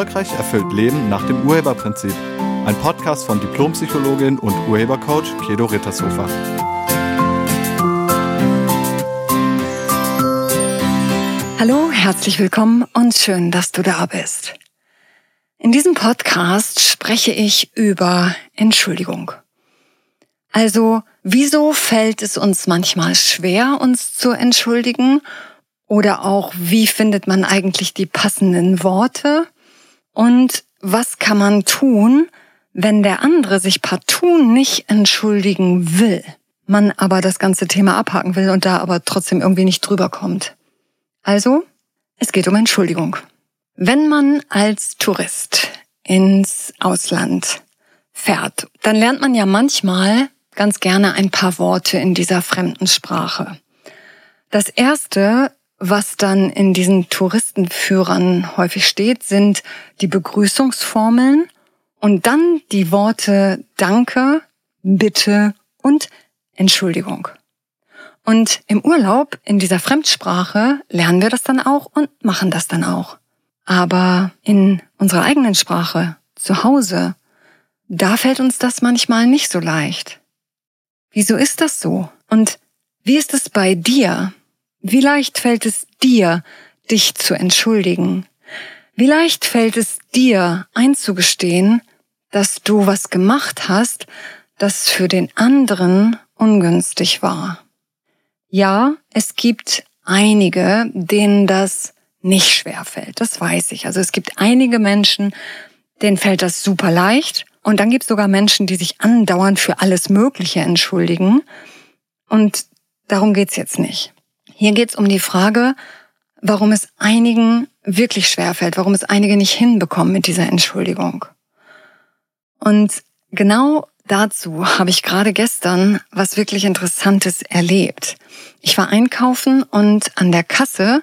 Erfolgreich erfüllt Leben nach dem Urheberprinzip. Ein Podcast von Diplompsychologin und Urhebercoach Kedo Rittershofer. Hallo, herzlich willkommen und schön, dass du da bist. In diesem Podcast spreche ich über Entschuldigung. Also, wieso fällt es uns manchmal schwer, uns zu entschuldigen? Oder auch, wie findet man eigentlich die passenden Worte? Und was kann man tun, wenn der andere sich partout nicht entschuldigen will, man aber das ganze Thema abhaken will und da aber trotzdem irgendwie nicht drüber kommt? Also, es geht um Entschuldigung. Wenn man als Tourist ins Ausland fährt, dann lernt man ja manchmal ganz gerne ein paar Worte in dieser fremden Sprache. Das erste, was dann in diesen Touristenführern häufig steht, sind die Begrüßungsformeln und dann die Worte Danke, Bitte und Entschuldigung. Und im Urlaub in dieser Fremdsprache lernen wir das dann auch und machen das dann auch. Aber in unserer eigenen Sprache, zu Hause, da fällt uns das manchmal nicht so leicht. Wieso ist das so? Und wie ist es bei dir? Wie leicht fällt es dir, dich zu entschuldigen? Wie leicht fällt es dir einzugestehen, dass du was gemacht hast, das für den anderen ungünstig war? Ja, es gibt einige, denen das nicht schwer fällt. Das weiß ich. Also es gibt einige Menschen, denen fällt das super leicht und dann gibt es sogar Menschen, die sich andauernd für alles Mögliche entschuldigen. Und darum geht's jetzt nicht. Hier geht's um die Frage, warum es einigen wirklich schwer fällt, warum es einige nicht hinbekommen mit dieser Entschuldigung. Und genau dazu habe ich gerade gestern was wirklich Interessantes erlebt. Ich war einkaufen und an der Kasse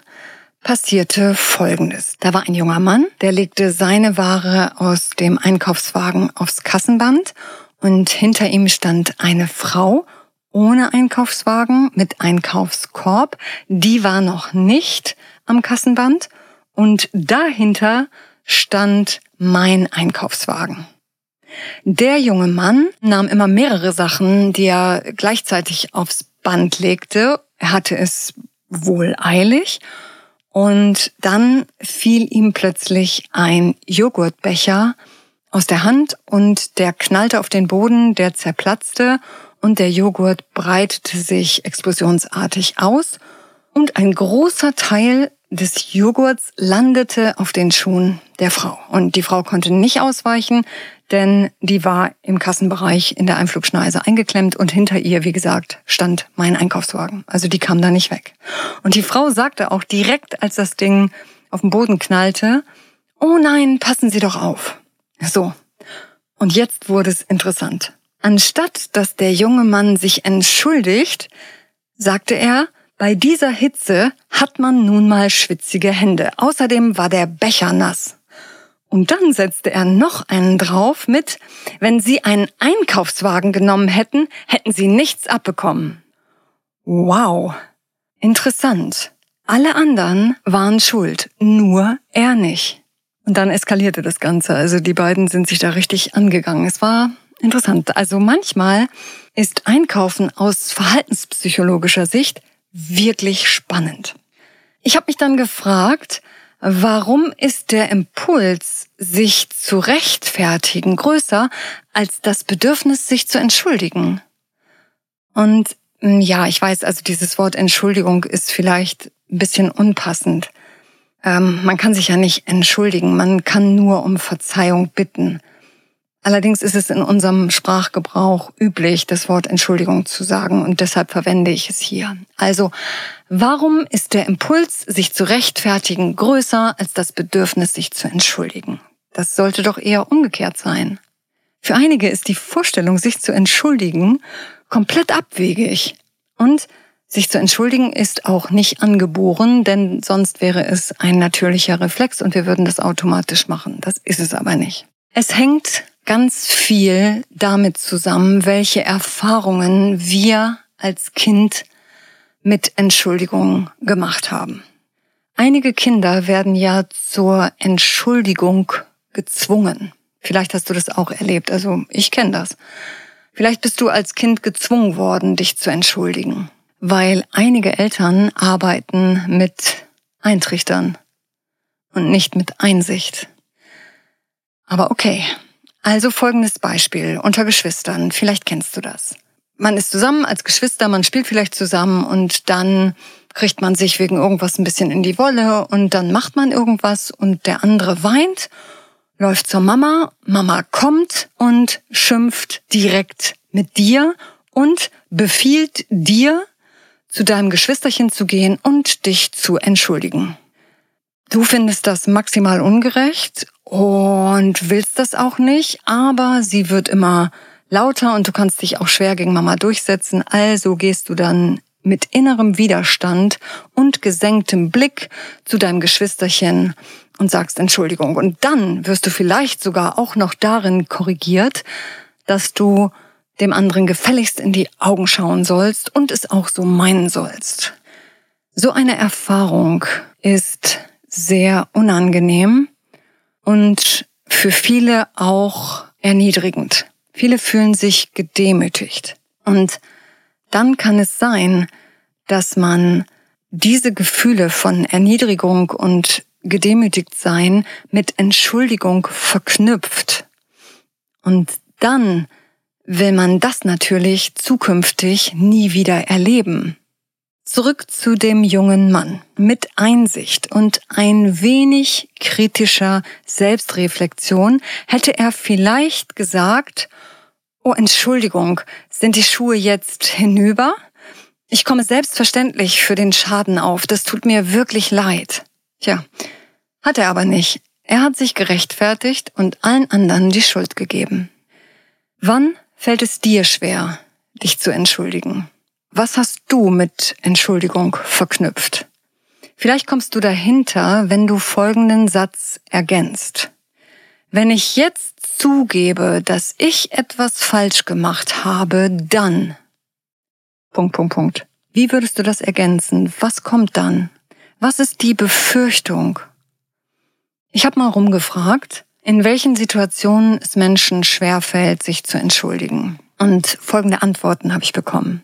passierte Folgendes. Da war ein junger Mann, der legte seine Ware aus dem Einkaufswagen aufs Kassenband und hinter ihm stand eine Frau ohne Einkaufswagen mit Einkaufskorb. Die war noch nicht am Kassenband und dahinter stand mein Einkaufswagen. Der junge Mann nahm immer mehrere Sachen, die er gleichzeitig aufs Band legte. Er hatte es wohl eilig und dann fiel ihm plötzlich ein Joghurtbecher aus der Hand und der knallte auf den Boden, der zerplatzte und der Joghurt breitete sich explosionsartig aus und ein großer Teil des Joghurts landete auf den Schuhen der Frau. Und die Frau konnte nicht ausweichen, denn die war im Kassenbereich in der Einflugschneise eingeklemmt und hinter ihr, wie gesagt, stand mein Einkaufswagen. Also die kam da nicht weg. Und die Frau sagte auch direkt, als das Ding auf den Boden knallte, oh nein, passen Sie doch auf. So. Und jetzt wurde es interessant. Anstatt dass der junge Mann sich entschuldigt, sagte er, bei dieser Hitze hat man nun mal schwitzige Hände. Außerdem war der Becher nass. Und dann setzte er noch einen drauf mit, wenn Sie einen Einkaufswagen genommen hätten, hätten Sie nichts abbekommen. Wow. Interessant. Alle anderen waren schuld, nur er nicht. Und dann eskalierte das Ganze. Also die beiden sind sich da richtig angegangen. Es war interessant. Also manchmal ist Einkaufen aus verhaltenspsychologischer Sicht wirklich spannend. Ich habe mich dann gefragt, Warum ist der Impuls, sich zu rechtfertigen, größer als das Bedürfnis, sich zu entschuldigen? Und hm, ja, ich weiß, also dieses Wort Entschuldigung ist vielleicht ein bisschen unpassend. Ähm, man kann sich ja nicht entschuldigen, man kann nur um Verzeihung bitten. Allerdings ist es in unserem Sprachgebrauch üblich, das Wort Entschuldigung zu sagen und deshalb verwende ich es hier. Also, warum ist der Impuls, sich zu rechtfertigen, größer als das Bedürfnis, sich zu entschuldigen? Das sollte doch eher umgekehrt sein. Für einige ist die Vorstellung, sich zu entschuldigen, komplett abwegig. Und sich zu entschuldigen ist auch nicht angeboren, denn sonst wäre es ein natürlicher Reflex und wir würden das automatisch machen. Das ist es aber nicht. Es hängt ganz viel damit zusammen, welche Erfahrungen wir als Kind mit Entschuldigung gemacht haben. Einige Kinder werden ja zur Entschuldigung gezwungen. Vielleicht hast du das auch erlebt, also ich kenne das. Vielleicht bist du als Kind gezwungen worden, dich zu entschuldigen, weil einige Eltern arbeiten mit Eintrichtern und nicht mit Einsicht. Aber okay, also folgendes Beispiel unter Geschwistern, vielleicht kennst du das. Man ist zusammen als Geschwister, man spielt vielleicht zusammen und dann kriegt man sich wegen irgendwas ein bisschen in die Wolle und dann macht man irgendwas und der andere weint, läuft zur Mama, Mama kommt und schimpft direkt mit dir und befiehlt dir, zu deinem Geschwisterchen zu gehen und dich zu entschuldigen. Du findest das maximal ungerecht und willst das auch nicht, aber sie wird immer lauter und du kannst dich auch schwer gegen Mama durchsetzen, also gehst du dann mit innerem Widerstand und gesenktem Blick zu deinem Geschwisterchen und sagst Entschuldigung. Und dann wirst du vielleicht sogar auch noch darin korrigiert, dass du dem anderen gefälligst in die Augen schauen sollst und es auch so meinen sollst. So eine Erfahrung ist sehr unangenehm und für viele auch erniedrigend. Viele fühlen sich gedemütigt. Und dann kann es sein, dass man diese Gefühle von Erniedrigung und gedemütigt sein mit Entschuldigung verknüpft. Und dann will man das natürlich zukünftig nie wieder erleben. Zurück zu dem jungen Mann. Mit Einsicht und ein wenig kritischer Selbstreflexion hätte er vielleicht gesagt, oh Entschuldigung, sind die Schuhe jetzt hinüber? Ich komme selbstverständlich für den Schaden auf, das tut mir wirklich leid. Tja, hat er aber nicht. Er hat sich gerechtfertigt und allen anderen die Schuld gegeben. Wann fällt es dir schwer, dich zu entschuldigen? Was hast du mit Entschuldigung verknüpft? Vielleicht kommst du dahinter, wenn du folgenden Satz ergänzt. Wenn ich jetzt zugebe, dass ich etwas falsch gemacht habe, dann. Punkt, Punkt, Punkt. Wie würdest du das ergänzen? Was kommt dann? Was ist die Befürchtung? Ich habe mal rumgefragt, in welchen Situationen es Menschen schwerfällt, sich zu entschuldigen. Und folgende Antworten habe ich bekommen.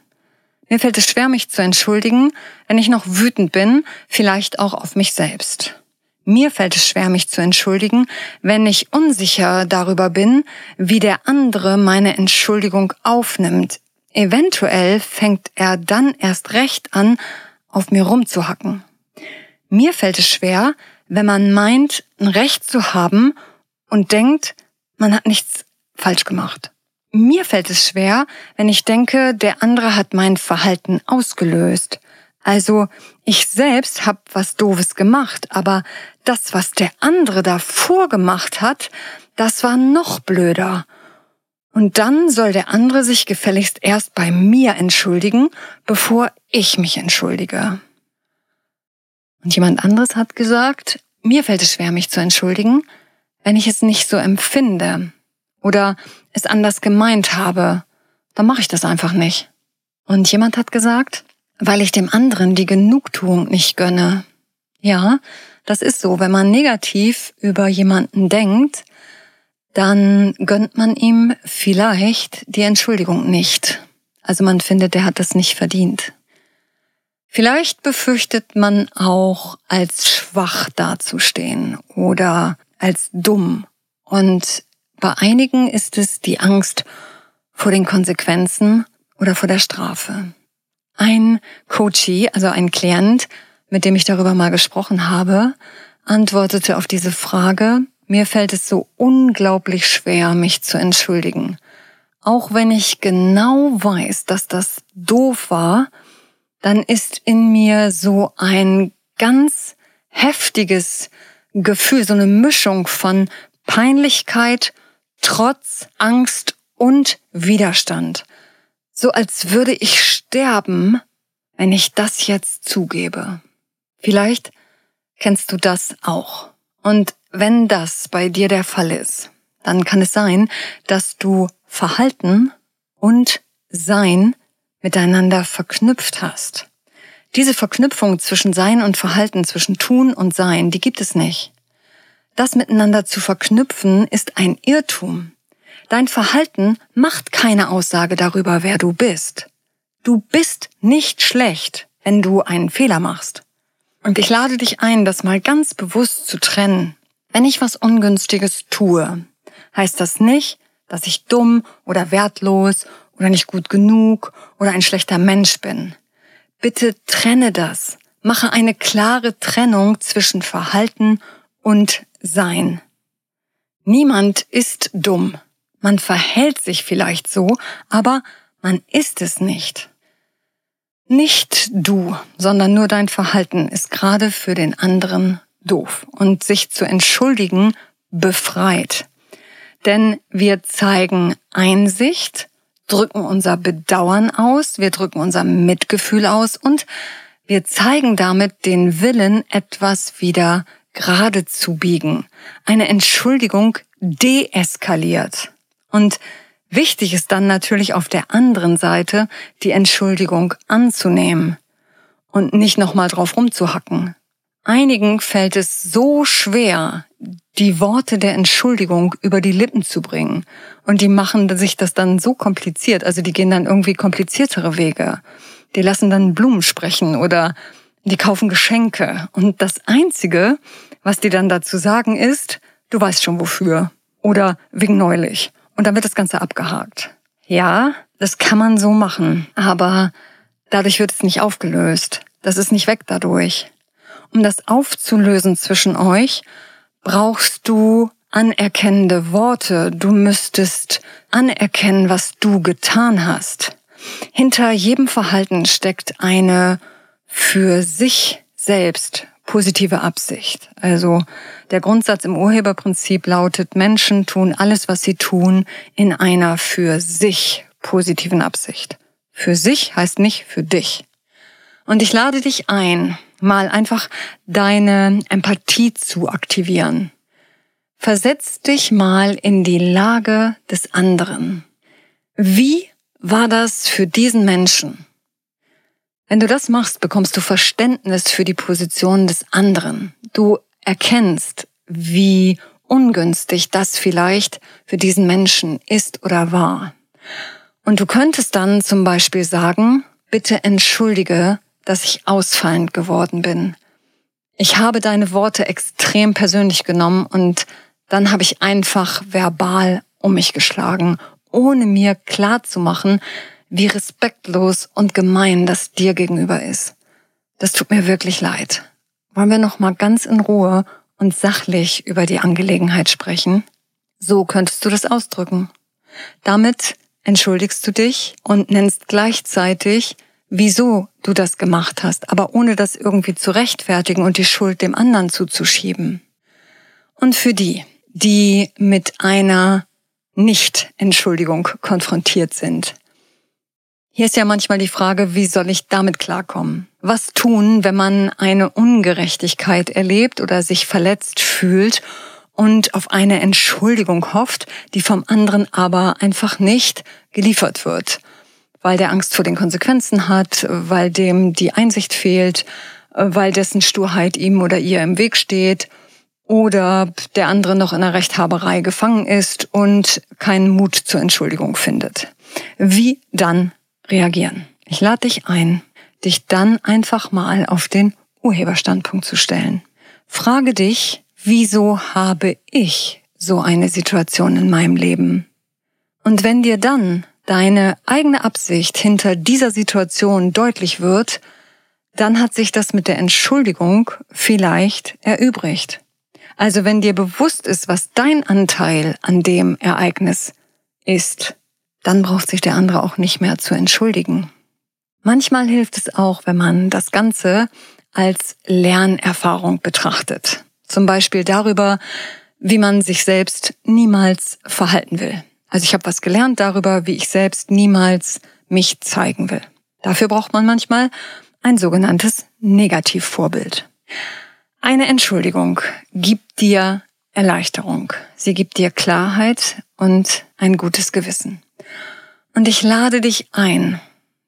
Mir fällt es schwer, mich zu entschuldigen, wenn ich noch wütend bin, vielleicht auch auf mich selbst. Mir fällt es schwer, mich zu entschuldigen, wenn ich unsicher darüber bin, wie der andere meine Entschuldigung aufnimmt. Eventuell fängt er dann erst recht an, auf mir rumzuhacken. Mir fällt es schwer, wenn man meint, ein Recht zu haben und denkt, man hat nichts falsch gemacht. Mir fällt es schwer, wenn ich denke, der andere hat mein Verhalten ausgelöst. Also ich selbst habe was Doofes gemacht, aber das, was der andere davor gemacht hat, das war noch blöder. Und dann soll der andere sich gefälligst erst bei mir entschuldigen, bevor ich mich entschuldige. Und jemand anderes hat gesagt, mir fällt es schwer, mich zu entschuldigen, wenn ich es nicht so empfinde oder es anders gemeint habe, dann mache ich das einfach nicht. Und jemand hat gesagt, weil ich dem anderen die Genugtuung nicht gönne. Ja, das ist so. Wenn man negativ über jemanden denkt, dann gönnt man ihm vielleicht die Entschuldigung nicht. Also man findet, der hat das nicht verdient. Vielleicht befürchtet man auch als schwach dazustehen oder als dumm. Und bei einigen ist es die Angst vor den Konsequenzen oder vor der Strafe. Ein Coachee, also ein Klient, mit dem ich darüber mal gesprochen habe, antwortete auf diese Frage, mir fällt es so unglaublich schwer, mich zu entschuldigen. Auch wenn ich genau weiß, dass das doof war, dann ist in mir so ein ganz heftiges Gefühl, so eine Mischung von Peinlichkeit, Trotz, Angst und Widerstand. So als würde ich sterben, wenn ich das jetzt zugebe. Vielleicht kennst du das auch. Und wenn das bei dir der Fall ist, dann kann es sein, dass du Verhalten und Sein miteinander verknüpft hast. Diese Verknüpfung zwischen Sein und Verhalten, zwischen Tun und Sein, die gibt es nicht. Das miteinander zu verknüpfen ist ein Irrtum. Dein Verhalten macht keine Aussage darüber, wer du bist. Du bist nicht schlecht, wenn du einen Fehler machst. Und ich lade dich ein, das mal ganz bewusst zu trennen. Wenn ich was Ungünstiges tue, heißt das nicht, dass ich dumm oder wertlos oder nicht gut genug oder ein schlechter Mensch bin. Bitte trenne das. Mache eine klare Trennung zwischen Verhalten und Sein. Niemand ist dumm. Man verhält sich vielleicht so, aber man ist es nicht. Nicht du, sondern nur dein Verhalten ist gerade für den anderen doof und sich zu entschuldigen befreit. Denn wir zeigen Einsicht, drücken unser Bedauern aus, wir drücken unser Mitgefühl aus und wir zeigen damit den Willen, etwas wieder gerade zu biegen. Eine Entschuldigung deeskaliert. Und wichtig ist dann natürlich auf der anderen Seite die Entschuldigung anzunehmen und nicht nochmal drauf rumzuhacken. Einigen fällt es so schwer, die Worte der Entschuldigung über die Lippen zu bringen. Und die machen sich das dann so kompliziert. Also die gehen dann irgendwie kompliziertere Wege. Die lassen dann Blumen sprechen oder die kaufen Geschenke. Und das Einzige, was die dann dazu sagen, ist, du weißt schon wofür. Oder wegen neulich. Und dann wird das Ganze abgehakt. Ja, das kann man so machen. Aber dadurch wird es nicht aufgelöst. Das ist nicht weg dadurch. Um das aufzulösen zwischen euch, brauchst du anerkennende Worte. Du müsstest anerkennen, was du getan hast. Hinter jedem Verhalten steckt eine für sich selbst positive Absicht. Also der Grundsatz im Urheberprinzip lautet, Menschen tun alles, was sie tun, in einer für sich positiven Absicht. Für sich heißt nicht für dich. Und ich lade dich ein, mal einfach deine Empathie zu aktivieren. Versetz dich mal in die Lage des anderen. Wie war das für diesen Menschen? Wenn du das machst, bekommst du Verständnis für die Position des anderen. Du erkennst, wie ungünstig das vielleicht für diesen Menschen ist oder war. Und du könntest dann zum Beispiel sagen, bitte entschuldige, dass ich ausfallend geworden bin. Ich habe deine Worte extrem persönlich genommen und dann habe ich einfach verbal um mich geschlagen, ohne mir klar zu machen, wie respektlos und gemein das dir gegenüber ist. Das tut mir wirklich leid. Wollen wir noch mal ganz in Ruhe und sachlich über die Angelegenheit sprechen? So könntest du das ausdrücken. Damit entschuldigst du dich und nennst gleichzeitig, wieso du das gemacht hast, aber ohne das irgendwie zu rechtfertigen und die Schuld dem anderen zuzuschieben. Und für die, die mit einer Nicht-Entschuldigung konfrontiert sind. Hier ist ja manchmal die Frage, wie soll ich damit klarkommen? Was tun, wenn man eine Ungerechtigkeit erlebt oder sich verletzt fühlt und auf eine Entschuldigung hofft, die vom anderen aber einfach nicht geliefert wird? weil der Angst vor den Konsequenzen hat, weil dem die Einsicht fehlt, weil dessen Sturheit ihm oder ihr im Weg steht oder der andere noch in einer Rechthaberei gefangen ist und keinen Mut zur Entschuldigung findet. Wie dann reagieren? Ich lade dich ein, dich dann einfach mal auf den Urheberstandpunkt zu stellen. Frage dich, wieso habe ich so eine Situation in meinem Leben? Und wenn dir dann deine eigene Absicht hinter dieser Situation deutlich wird, dann hat sich das mit der Entschuldigung vielleicht erübrigt. Also wenn dir bewusst ist, was dein Anteil an dem Ereignis ist, dann braucht sich der andere auch nicht mehr zu entschuldigen. Manchmal hilft es auch, wenn man das Ganze als Lernerfahrung betrachtet. Zum Beispiel darüber, wie man sich selbst niemals verhalten will. Also ich habe was gelernt darüber, wie ich selbst niemals mich zeigen will. Dafür braucht man manchmal ein sogenanntes Negativvorbild. Eine Entschuldigung gibt dir Erleichterung. Sie gibt dir Klarheit und ein gutes Gewissen. Und ich lade dich ein,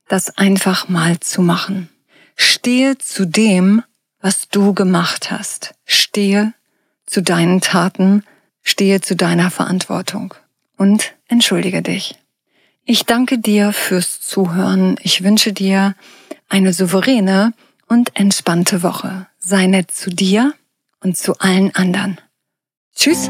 das einfach mal zu machen. Stehe zu dem, was du gemacht hast. Stehe zu deinen Taten, stehe zu deiner Verantwortung und entschuldige dich. Ich danke dir fürs Zuhören. Ich wünsche dir eine souveräne und entspannte Woche. Sei nett zu dir und zu allen anderen. Tschüss.